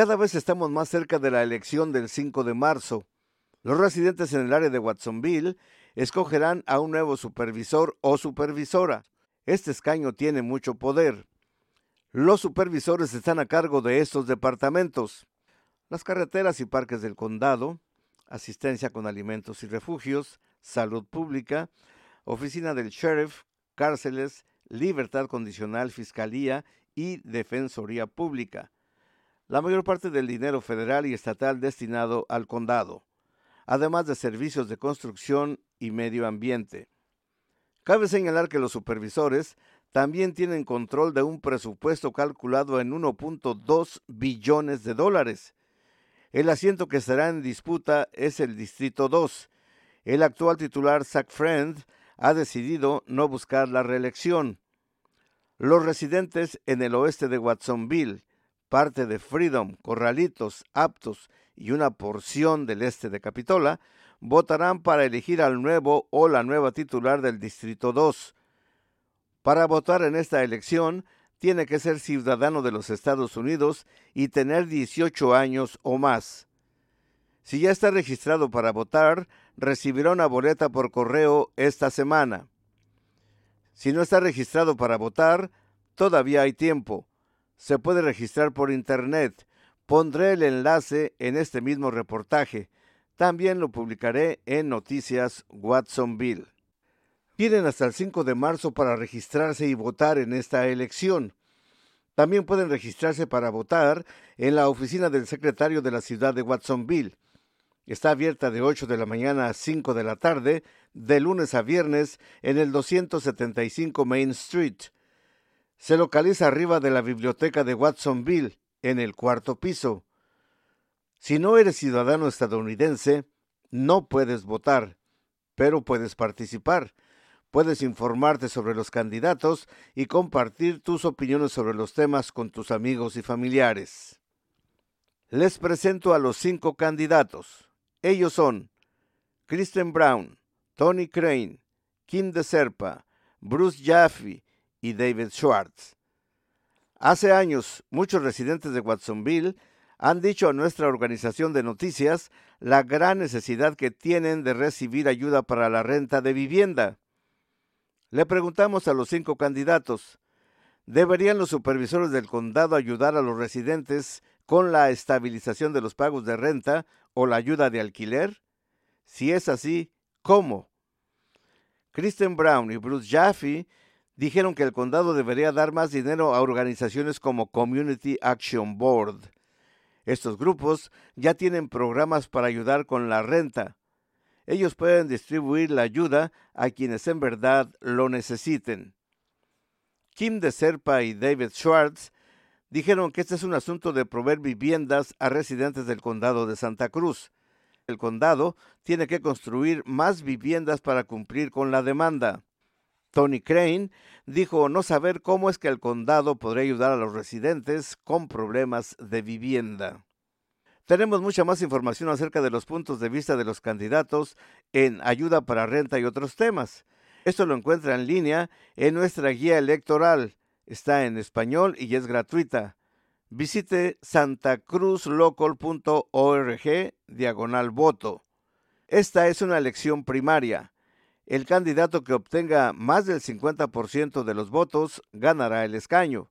Cada vez estamos más cerca de la elección del 5 de marzo. Los residentes en el área de Watsonville escogerán a un nuevo supervisor o supervisora. Este escaño tiene mucho poder. Los supervisores están a cargo de estos departamentos. Las carreteras y parques del condado, asistencia con alimentos y refugios, salud pública, oficina del sheriff, cárceles, libertad condicional, fiscalía y defensoría pública. La mayor parte del dinero federal y estatal destinado al condado, además de servicios de construcción y medio ambiente. Cabe señalar que los supervisores también tienen control de un presupuesto calculado en 1.2 billones de dólares. El asiento que estará en disputa es el Distrito 2. El actual titular, Zach Friend, ha decidido no buscar la reelección. Los residentes en el oeste de Watsonville, parte de Freedom, Corralitos, Aptos y una porción del este de Capitola, votarán para elegir al nuevo o la nueva titular del Distrito 2. Para votar en esta elección, tiene que ser ciudadano de los Estados Unidos y tener 18 años o más. Si ya está registrado para votar, recibirá una boleta por correo esta semana. Si no está registrado para votar, todavía hay tiempo. Se puede registrar por Internet. Pondré el enlace en este mismo reportaje. También lo publicaré en Noticias Watsonville. Tienen hasta el 5 de marzo para registrarse y votar en esta elección. También pueden registrarse para votar en la oficina del secretario de la ciudad de Watsonville. Está abierta de 8 de la mañana a 5 de la tarde, de lunes a viernes, en el 275 Main Street. Se localiza arriba de la biblioteca de Watsonville, en el cuarto piso. Si no eres ciudadano estadounidense, no puedes votar, pero puedes participar. Puedes informarte sobre los candidatos y compartir tus opiniones sobre los temas con tus amigos y familiares. Les presento a los cinco candidatos. Ellos son Kristen Brown, Tony Crane, Kim De Serpa, Bruce Jaffe y David Schwartz. Hace años, muchos residentes de Watsonville han dicho a nuestra organización de noticias la gran necesidad que tienen de recibir ayuda para la renta de vivienda. Le preguntamos a los cinco candidatos, ¿deberían los supervisores del condado ayudar a los residentes con la estabilización de los pagos de renta o la ayuda de alquiler? Si es así, ¿cómo? Kristen Brown y Bruce Jaffe dijeron que el condado debería dar más dinero a organizaciones como Community Action Board estos grupos ya tienen programas para ayudar con la renta. Ellos pueden distribuir la ayuda a quienes en verdad lo necesiten. Kim de Serpa y David Schwartz dijeron que este es un asunto de proveer viviendas a residentes del condado de Santa Cruz. El condado tiene que construir más viviendas para cumplir con la demanda. Tony Crane dijo no saber cómo es que el condado podría ayudar a los residentes con problemas de vivienda. Tenemos mucha más información acerca de los puntos de vista de los candidatos en ayuda para renta y otros temas. Esto lo encuentra en línea en nuestra guía electoral. Está en español y es gratuita. Visite santacruzlocal.org diagonal voto. Esta es una elección primaria. El candidato que obtenga más del 50% de los votos ganará el escaño.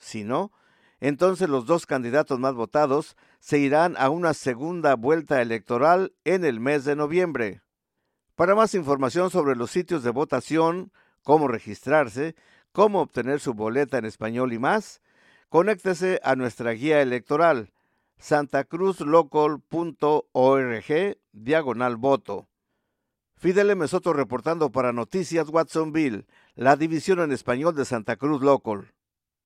Si no, entonces los dos candidatos más votados se irán a una segunda vuelta electoral en el mes de noviembre. Para más información sobre los sitios de votación, cómo registrarse, cómo obtener su boleta en español y más, conéctese a nuestra guía electoral santacruzlocal.org diagonal voto. Fidel M. Soto reportando para Noticias Watsonville, la división en español de Santa Cruz Local.